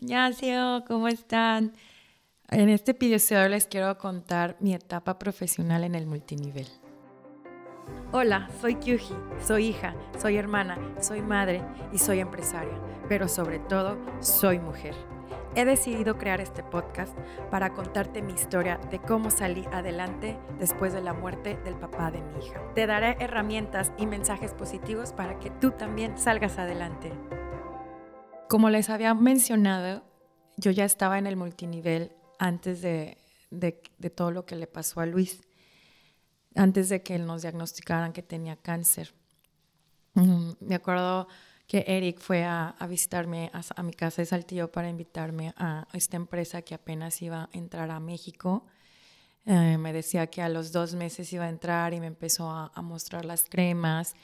Annyeonghaseyo, ¿cómo están? En este episodio les quiero contar mi etapa profesional en el multinivel. Hola, soy Kyuji, soy hija, soy hermana, soy madre y soy empresaria, pero sobre todo soy mujer. He decidido crear este podcast para contarte mi historia de cómo salí adelante después de la muerte del papá de mi hija. Te daré herramientas y mensajes positivos para que tú también salgas adelante. Como les había mencionado, yo ya estaba en el multinivel antes de, todo lo que le pasó a Luis, antes de que nos diagnosticaran que tenía cáncer. Mm, me acuerdo que Eric fue a, visitarme a, mi casa de Saltillo para invitarme a esta empresa que apenas iba a entrar a México. Eh, me decía que a los dos meses iba a entrar y me empezó a, mostrar las cremas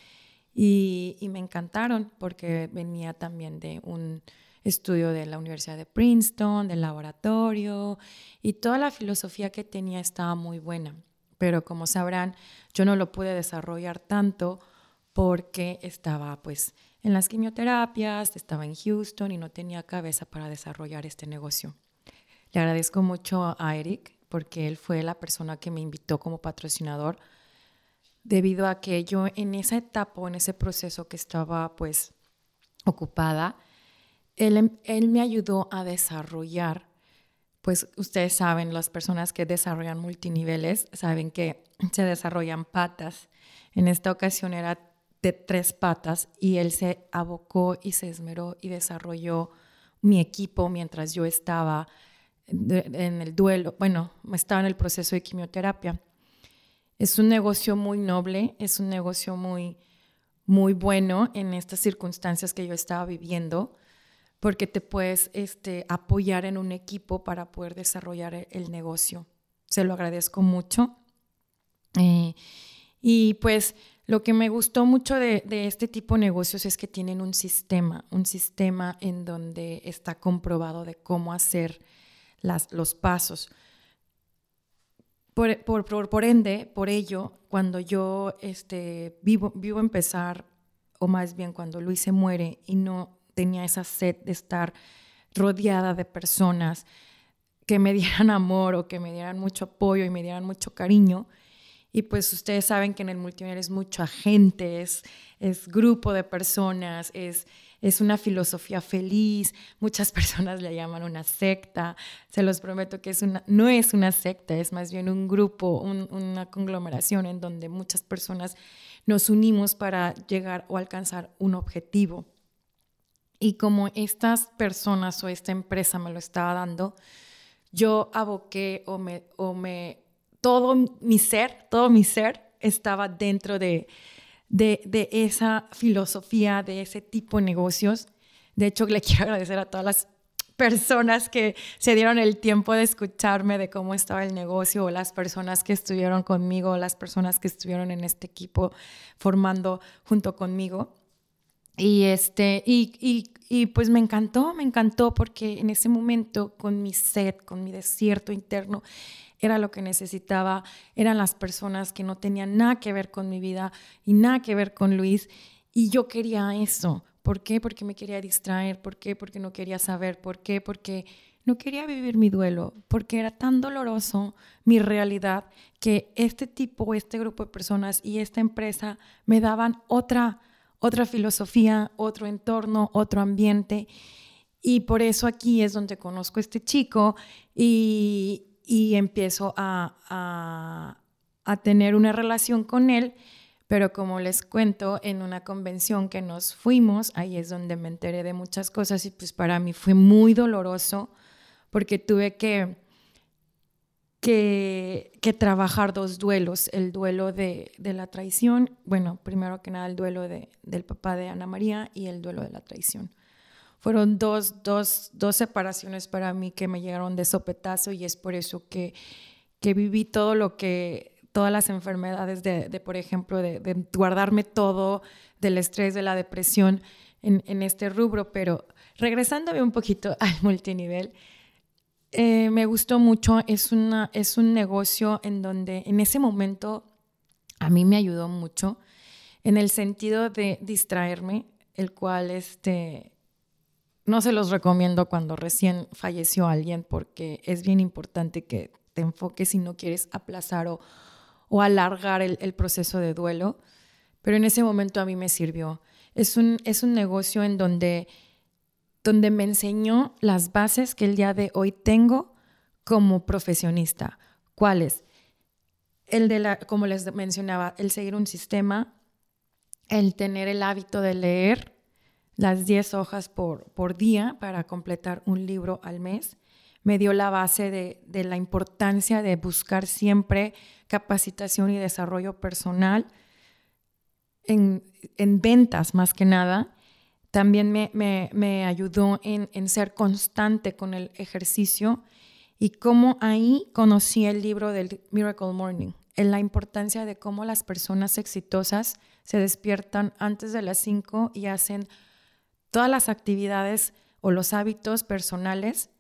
y, me encantaron porque venía también de un estudio de la Universidad de Princeton, del laboratorio y toda la filosofía que tenía estaba muy buena. Pero como sabrán, yo no lo pude desarrollar tanto porque estaba pues en las quimioterapias, estaba en Houston y no tenía cabeza para desarrollar este negocio. Le agradezco mucho a Eric porque él fue la persona que me invitó como patrocinador debido a que yo en esa etapa, en ese proceso que estaba pues ocupada, él, em, él me ayudó a desarrollar, pues ustedes saben, las personas que desarrollan multiniveles saben que se desarrollan patas. En esta ocasión era de tres patas y él se abocó y se esmeró y desarrolló mi equipo mientras yo estaba en el duelo, bueno, estaba en el proceso de quimioterapia. Es un negocio muy noble, es un negocio muy, muy bueno en estas circunstancias que yo estaba viviendo, porque te puedes este, apoyar en un equipo para poder desarrollar el negocio. Se lo agradezco mucho. Eh, y pues lo que me gustó mucho de, este tipo de negocios es que tienen un sistema, un sistema en donde está comprobado de cómo hacer las, los pasos. Por, por, ende, por ello, cuando yo este, vivo, vivo empezar, o más bien cuando Luis se muere y no tenía esa sed de estar rodeada de personas que me dieran amor o que me dieran mucho apoyo y me dieran mucho cariño, y pues ustedes saben que en el multinivel es mucha gente, es grupo de personas, es, es una filosofía feliz. Muchas personas le llaman una secta. Se los prometo que es una, no es una secta, es más bien un grupo, una conglomeración en donde muchas personas nos unimos para llegar o alcanzar un objetivo. Y como estas personas o esta empresa me lo estaba dando, yo aboqué o me, o me todo mi ser, todo mi ser estaba dentro de, de, esa filosofía, de ese tipo de negocios. De hecho, le quiero agradecer a todas las personas que se dieron el tiempo de escucharme de cómo estaba el negocio, o las personas que estuvieron conmigo, las personas que estuvieron en este equipo formando junto conmigo. Y, este, y, y, y, pues me encantó, me encantó porque en ese momento con mi sed, con mi desierto interno, era lo que necesitaba, eran las personas que no tenían nada que ver con mi vida y nada que ver con Luis. Y yo quería eso. ¿Por qué? Porque me quería distraer. ¿Por qué? Porque no quería saber. ¿Por qué? Porque no quería vivir mi duelo. Porque era tan doloroso mi realidad que este tipo, este grupo de personas y esta empresa me daban otra, otra filosofía, otro entorno, otro ambiente. Y por eso aquí es donde conozco a este chico y, y empiezo a, tener una relación con él, pero como les cuento, en una convención que nos fuimos, ahí es donde me enteré de muchas cosas y pues para mí fue muy doloroso porque tuve que, que, trabajar dos duelos, el duelo de, la traición, bueno, primero que nada el duelo del papá de Ana María y el duelo de la traición fueron dos, dos, dos separaciones para mí que me llegaron de sopetazo y es por eso que, que viví todo lo que, todas las enfermedades de, por ejemplo, de, guardarme todo, del estrés, de la depresión en, en este rubro, pero regresándome un poquito al multinivel, eh, me gustó mucho, es, una, es un negocio en donde en ese momento a mí me ayudó mucho en el sentido de distraerme, el cual este, no se los recomiendo cuando recién falleció alguien porque es bien importante que te enfoques si no quieres aplazar o, o alargar el, el, proceso de duelo. Pero en ese momento a mí me sirvió. Es un, es un negocio en donde, donde me enseñó las bases que el día de hoy tengo como profesionista. ¿Cuáles? El de la, como les mencionaba, el seguir un sistema, el tener el hábito de leer las 10 hojas por, por día para completar un libro al mes. Me dio la base de, de la importancia de buscar siempre capacitación y desarrollo personal en, en ventas más que nada. También me, me, me ayudó en, en, ser constante con el ejercicio y cómo ahí conocí el libro del Miracle Morning, en la importancia de cómo las personas exitosas se despiertan antes de las 5 y hacen todas las actividades o los hábitos personales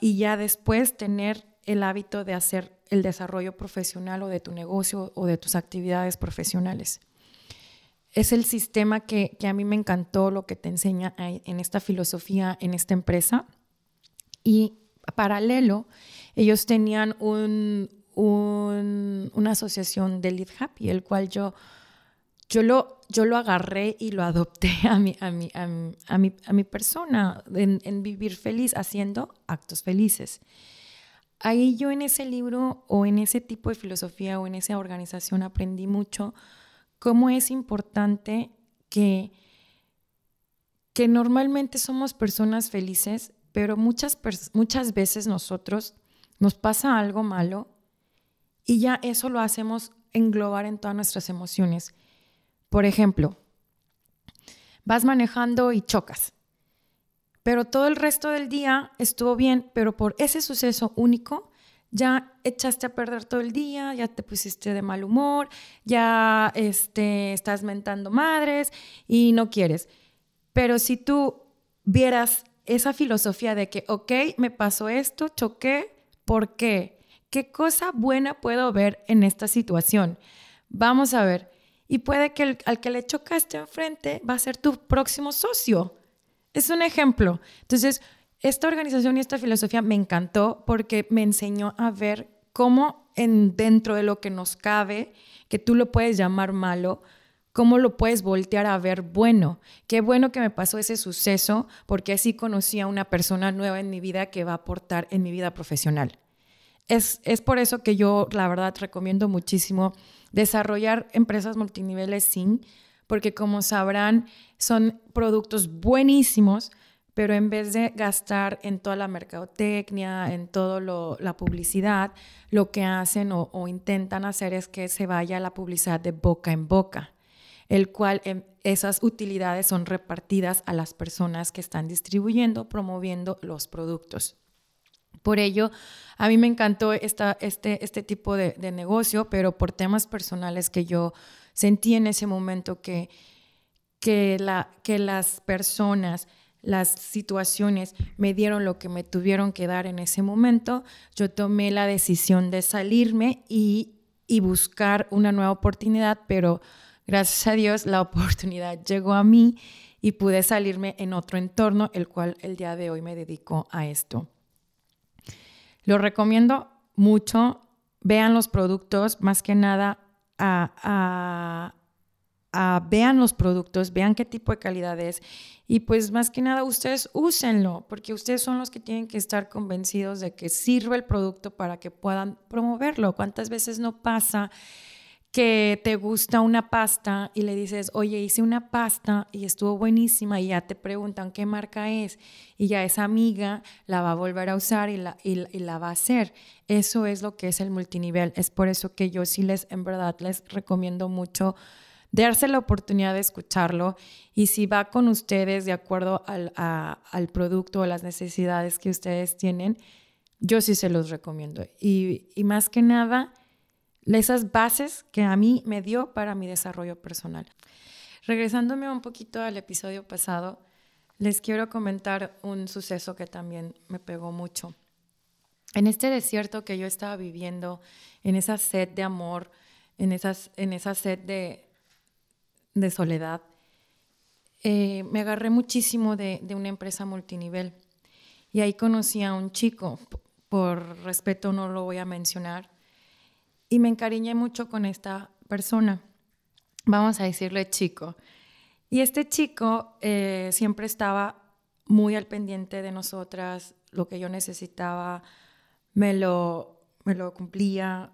y ya después tener el hábito de hacer el desarrollo profesional o de tu negocio o de tus actividades profesionales. Es el sistema que, a mí me encantó, lo que te enseña en esta filosofía, en esta empresa. Y paralelo, ellos tenían un, una asociación de Lead Happy, el cual yo yo lo, yo lo agarré y lo adopté a mi, a mi, a mi, a mi, persona, en, vivir feliz, haciendo actos felices. Ahí yo en ese libro o en ese tipo de filosofía o en esa organización aprendí mucho cómo es importante que, que normalmente somos personas felices, pero muchas, muchas veces nosotros nos pasa algo malo y ya eso lo hacemos englobar en todas nuestras emociones. Por ejemplo, vas manejando y chocas, pero todo el resto del día estuvo bien, pero por ese suceso único ya echaste a perder todo el día, ya te pusiste de mal humor, ya este, estás mentando madres y no quieres. Pero si tú vieras esa filosofía de que, ok, me pasó esto, choqué, ¿por qué? ¿Qué cosa buena puedo ver en esta situación? Vamos a ver, y puede que al que le chocaste enfrente va a ser tu próximo socio. Es un ejemplo. Entonces, esta organización y esta filosofía me encantó porque me enseñó a ver cómo en, dentro de lo que nos cabe, que tú lo puedes llamar malo, cómo lo puedes voltear a ver bueno. Qué bueno que me pasó ese suceso porque así conocí a una persona nueva en mi vida que va a aportar en mi vida profesional. Es, es por eso que yo, la verdad, recomiendo muchísimo desarrollar empresas multiniveles sin, porque como sabrán, son productos buenísimos, pero en vez de gastar en toda la mercadotecnia, en toda la publicidad, lo que hacen o, intentan hacer es que se vaya la publicidad de boca en boca, el cual em, esas utilidades son repartidas a las personas que están distribuyendo, promoviendo los productos. Por ello, a mí me encantó este, este tipo de, negocio, pero por temas personales que yo sentí en ese momento que, que, la, que las personas, las situaciones me dieron lo que me tuvieron que dar en ese momento, yo tomé la decisión de salirme y, y buscar una nueva oportunidad, pero gracias a Dios la oportunidad llegó a mí y pude salirme en otro entorno, el cual el día de hoy me dedico a esto. Lo recomiendo mucho. Vean los productos, más que nada, vean los productos, vean qué tipo de calidad es y pues más que nada ustedes úsenlo, porque ustedes son los que tienen que estar convencidos de que sirve el producto para que puedan promoverlo. ¿Cuántas veces no pasa? Que te gusta una pasta y le dices, oye, hice una pasta y estuvo buenísima y ya te preguntan qué marca es y ya esa amiga la va a volver a usar y la, y, la va a hacer. Eso es lo que es el multinivel. Es por eso que yo sí les, en verdad, les recomiendo mucho darse la oportunidad de escucharlo y si va con ustedes de acuerdo al, al producto o las necesidades que ustedes tienen, yo sí se los recomiendo. Y, y más que nada, esas bases que a mí me dio para mi desarrollo personal. Regresándome un poquito al episodio pasado, les quiero comentar un suceso que también me pegó mucho. En este desierto que yo estaba viviendo, en esa sed de amor, en, esas, en esa sed de, de soledad, eh, me agarré muchísimo de, de, una empresa multinivel. Y ahí conocí a un chico, por respeto no lo voy a mencionar, y me encariñé mucho con esta persona. Vamos a decirle chico. Y este chico eh, siempre estaba muy al pendiente de nosotras, lo que yo necesitaba, me lo, me lo cumplía.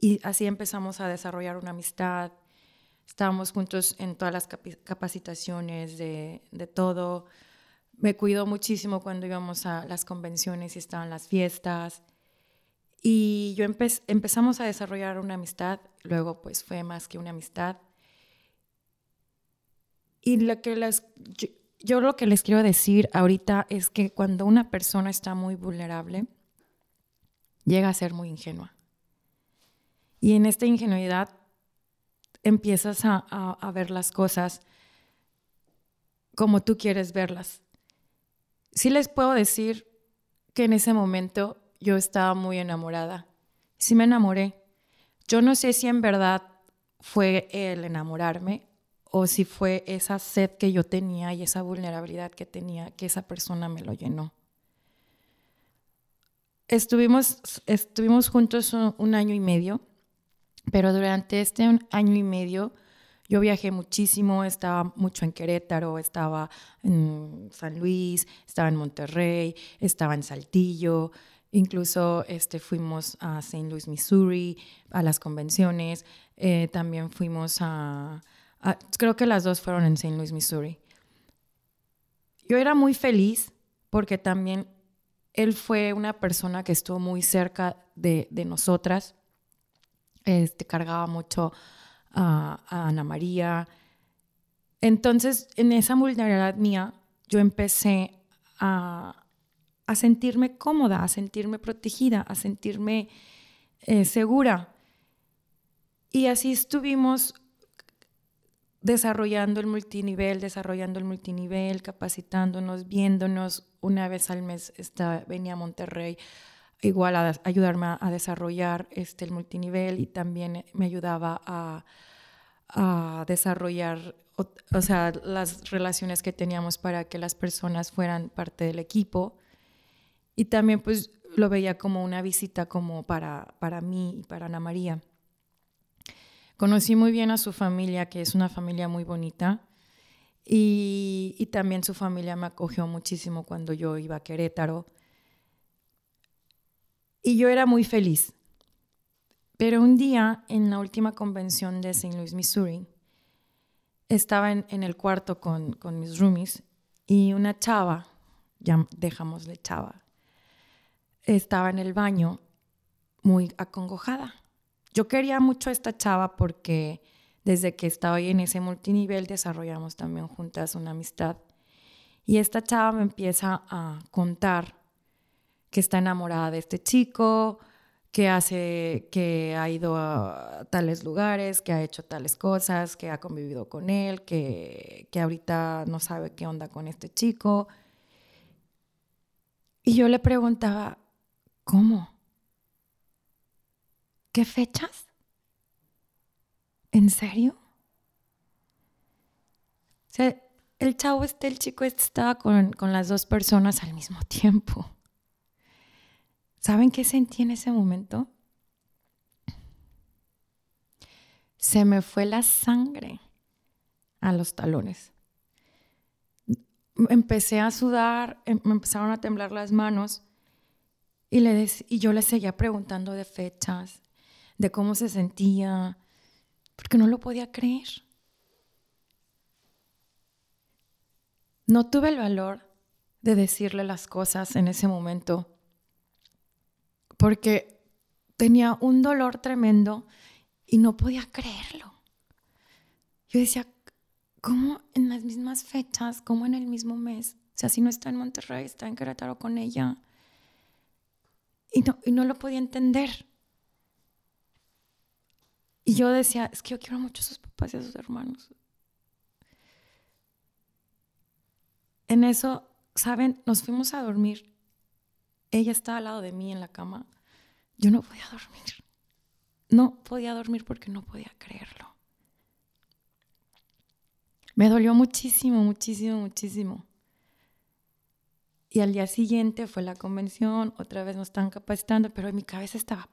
Y así empezamos a desarrollar una amistad. Estábamos juntos en todas las capacitaciones de, de todo. Me cuidó muchísimo cuando íbamos a las convenciones y estaban las fiestas. Y yo empezamos a desarrollar una amistad, luego pues fue más que una amistad. Y lo que yo, lo que les quiero decir ahorita es que cuando una persona está muy vulnerable, llega a ser muy ingenua. Y en esta ingenuidad empiezas a, a, ver las cosas como tú quieres verlas. Sí les puedo decir que en ese momento yo estaba muy enamorada. Sí me enamoré. Yo no sé si en verdad fue el enamorarme o si fue esa sed que yo tenía y esa vulnerabilidad que tenía, que esa persona me lo llenó. Estuvimos, estuvimos juntos un, año y medio, pero durante este año y medio yo viajé muchísimo, estaba mucho en Querétaro, estaba en San Luis, estaba en Monterrey, estaba en Saltillo, Incluso este, fuimos a St. Louis, Missouri, a las convenciones. Eh, también fuimos a, creo que las dos fueron en St. Louis, Missouri. Yo era muy feliz porque también él fue una persona que estuvo muy cerca de, nosotras. Este, cargaba mucho a, a Ana María. Entonces, en esa vulnerabilidad mía, yo empecé a, a sentirme cómoda, a sentirme protegida, a sentirme eh, segura. Y así estuvimos desarrollando el multinivel, desarrollando el multinivel, capacitándonos, viéndonos. Una vez al mes venía a Monterrey igual a, ayudarme a, desarrollar este, el multinivel y también me ayudaba a, a desarrollar o, sea, las relaciones que teníamos para que las personas fueran parte del equipo. Y también pues lo veía como una visita como para, para mí y para Ana María. Conocí muy bien a su familia, que es una familia muy bonita. Y, y, también su familia me acogió muchísimo cuando yo iba a Querétaro. Y yo era muy feliz. Pero un día, en la última convención de St. Louis, Missouri, estaba en, en el cuarto con, con, mis roomies y una chava, ya dejámosle chava, estaba en el baño muy acongojada. Yo quería mucho a esta chava porque desde que estaba ahí en ese multinivel desarrollamos también juntas una amistad. Y esta chava me empieza a contar que está enamorada de este chico, que hace, que ha ido a tales lugares, que ha hecho tales cosas, que ha convivido con él, que, que ahorita no sabe qué onda con este chico. Y yo le preguntaba, ¿Cómo? ¿Qué fechas? ¿En serio? O sea, el chavo este, el chico este estaba con, con las dos personas al mismo tiempo. ¿Saben qué sentí en ese momento? Se me fue la sangre a los talones. Empecé a sudar, em, me empezaron a temblar las manos y, le y yo le seguía preguntando de fechas, de cómo se sentía, porque no lo podía creer. No tuve el valor de decirle las cosas en ese momento, porque tenía un dolor tremendo y no podía creerlo. Yo decía, ¿cómo en las mismas fechas, cómo en el mismo mes? O sea, si no está en Monterrey, está en Querétaro con ella. Y no, y no lo podía entender. Y yo decía, es que yo quiero mucho a sus papás y a sus hermanos. En eso, ¿saben? Nos fuimos a dormir. Ella estaba al lado de mí en la cama. Yo no podía dormir. No podía dormir porque no podía creerlo. Me dolió muchísimo, muchísimo, muchísimo. Y al día siguiente fue la convención, otra vez nos están capacitando, pero en mi cabeza estaba...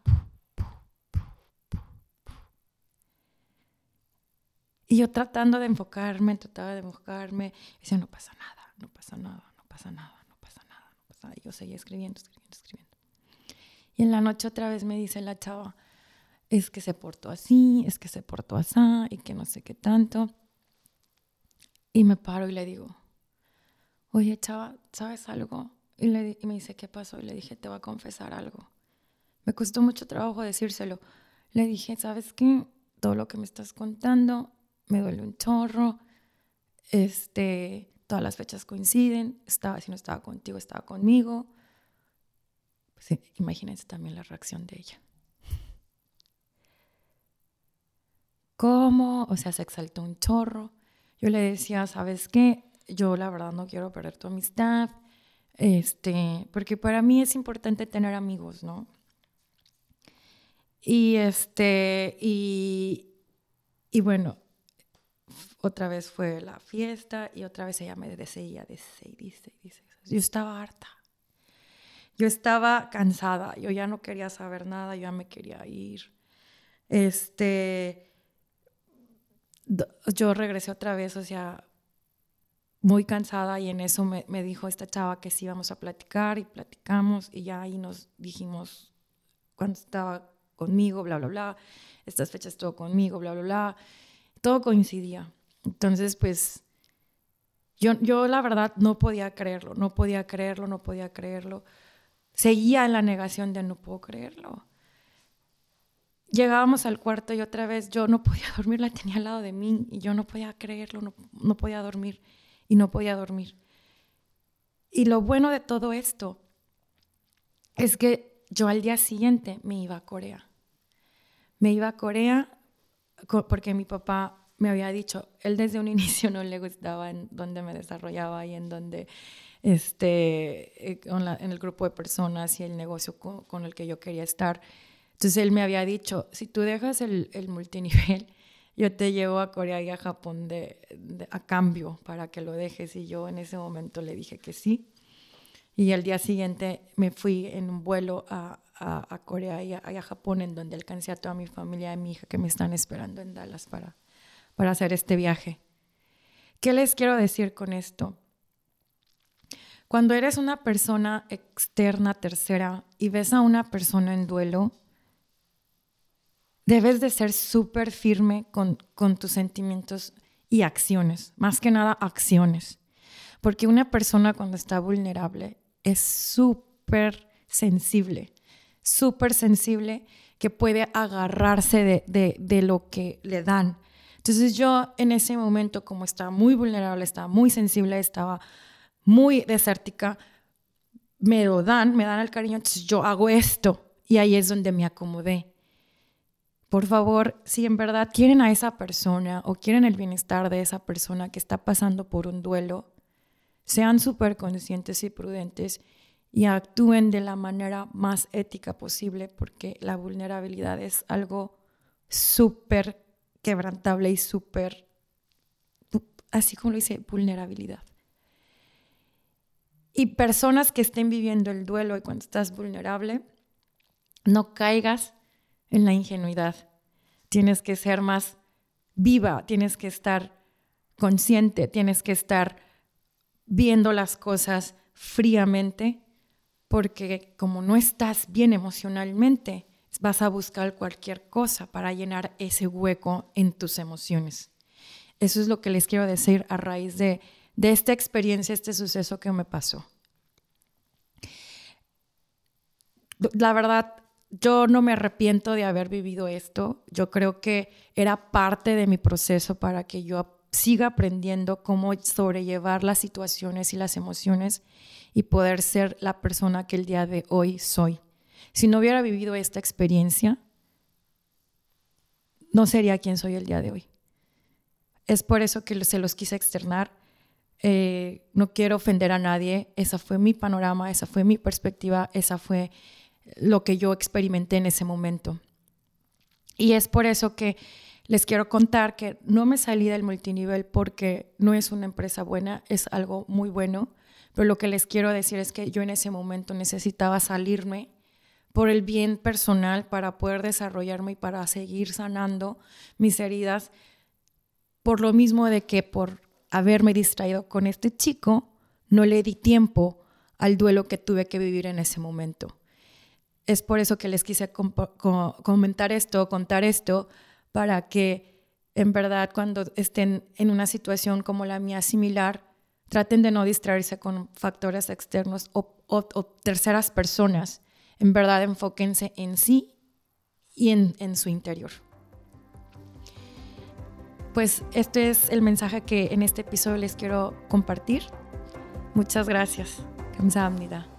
Y yo tratando de enfocarme, trataba de enfocarme, decía, no pasa nada, no pasa nada, no pasa nada, no pasa nada, no pasa nada. Y yo seguía escribiendo, escribiendo, escribiendo. Y en la noche otra vez me dice la chava, es que se portó así, es que se portó así, y que no sé qué tanto. Y me paro y le digo, oye, chava, ¿sabes algo? Y, y me dice, ¿qué pasó? Y le dije, te voy a confesar algo. Me costó mucho trabajo decírselo. Le dije, ¿sabes qué? Todo lo que me estás contando me duele un chorro. Este, todas las fechas coinciden. Estaba, si no estaba contigo, estaba conmigo. Pues, imagínense también la reacción de ella. ¿Cómo? O sea, se exaltó un chorro. Yo le decía, ¿sabes qué? Yo la verdad no quiero perder tu amistad. Este, porque para mí es importante tener amigos, ¿no? Y este, y, y bueno, otra vez fue la fiesta y otra vez ella me decía, dice, dice, dice. Yo estaba harta. Yo estaba cansada, yo ya no quería saber nada, yo ya me quería ir. Este, yo regresé otra vez, o sea, muy cansada y en eso me, me, dijo esta chava que sí íbamos a platicar y platicamos y ya ahí nos dijimos cuando estaba conmigo, bla, bla, bla, estas fechas todo conmigo, bla, bla, bla, todo coincidía. Entonces, pues, yo, yo la verdad no podía creerlo, no podía creerlo, no podía creerlo. Seguía en la negación de no puedo creerlo. Llegábamos al cuarto y otra vez yo no podía dormir, la tenía al lado de mí y yo no podía creerlo, no, no podía dormir y no podía dormir. Y lo bueno de todo esto es que yo al día siguiente me iba a Corea. Me iba a Corea porque mi papá me había dicho, él desde un inicio no le gustaba en donde me desarrollaba y en donde, este, eh, en el grupo de personas y el negocio con, el que yo quería estar. Entonces él me había dicho, si tú dejas el, el multinivel, yo te llevo a Corea y a Japón de, a cambio para que lo dejes. Y yo en ese momento le dije que sí. Y al día siguiente me fui en un vuelo a, a, Corea y a, a, Japón, en donde alcancé a toda mi familia y mi hija que me están esperando en Dallas para, para hacer este viaje. ¿Qué les quiero decir con esto? Cuando eres una persona externa, tercera, y ves a una persona en duelo, debes de ser súper firme con, con tus sentimientos y acciones, más que nada acciones. Porque una persona cuando está vulnerable es súper sensible, súper sensible que puede agarrarse de, de, de, lo que le dan. Entonces yo en ese momento, como estaba muy vulnerable, estaba muy sensible, estaba muy desértica, me lo dan, me dan el cariño, entonces yo hago esto y ahí es donde me acomodé. Por favor, si en verdad quieren a esa persona o quieren el bienestar de esa persona que está pasando por un duelo, sean súper conscientes y prudentes y actúen de la manera más ética posible porque la vulnerabilidad es algo súper quebrantable y súper, así como lo dice, vulnerabilidad. Y personas que estén viviendo el duelo y cuando estás vulnerable, no caigas en la ingenuidad. Tienes que ser más viva, tienes que estar consciente, tienes que estar viendo las cosas fríamente, porque como no estás bien emocionalmente, vas a buscar cualquier cosa para llenar ese hueco en tus emociones. Eso es lo que les quiero decir a raíz de, de esta experiencia, este suceso que me pasó. La verdad, yo no me arrepiento de haber vivido esto. Yo creo que era parte de mi proceso para que yo siga aprendiendo cómo sobrellevar las situaciones y las emociones y poder ser la persona que el día de hoy soy. Si no hubiera vivido esta experiencia, no sería quien soy el día de hoy. Es por eso que se los quise externar. Eh, no quiero ofender a nadie. Esa fue mi panorama, esa fue mi perspectiva, esa fue lo que yo experimenté en ese momento. Y es por eso que les quiero contar que no me salí del multinivel porque no es una empresa buena, es algo muy bueno, pero lo que les quiero decir es que yo en ese momento necesitaba salirme por el bien personal para poder desarrollarme y para seguir sanando mis heridas, por lo mismo de que por haberme distraído con este chico, no le di tiempo al duelo que tuve que vivir en ese momento Es por eso que les quise comentar esto, contar esto, para que en verdad cuando estén en una situación como la mía similar, traten de no distraerse con factores externos o, terceras personas. En verdad enfóquense en sí y en, en su interior. Pues este es el mensaje que en este episodio les quiero compartir. Muchas gracias. 감사합니다.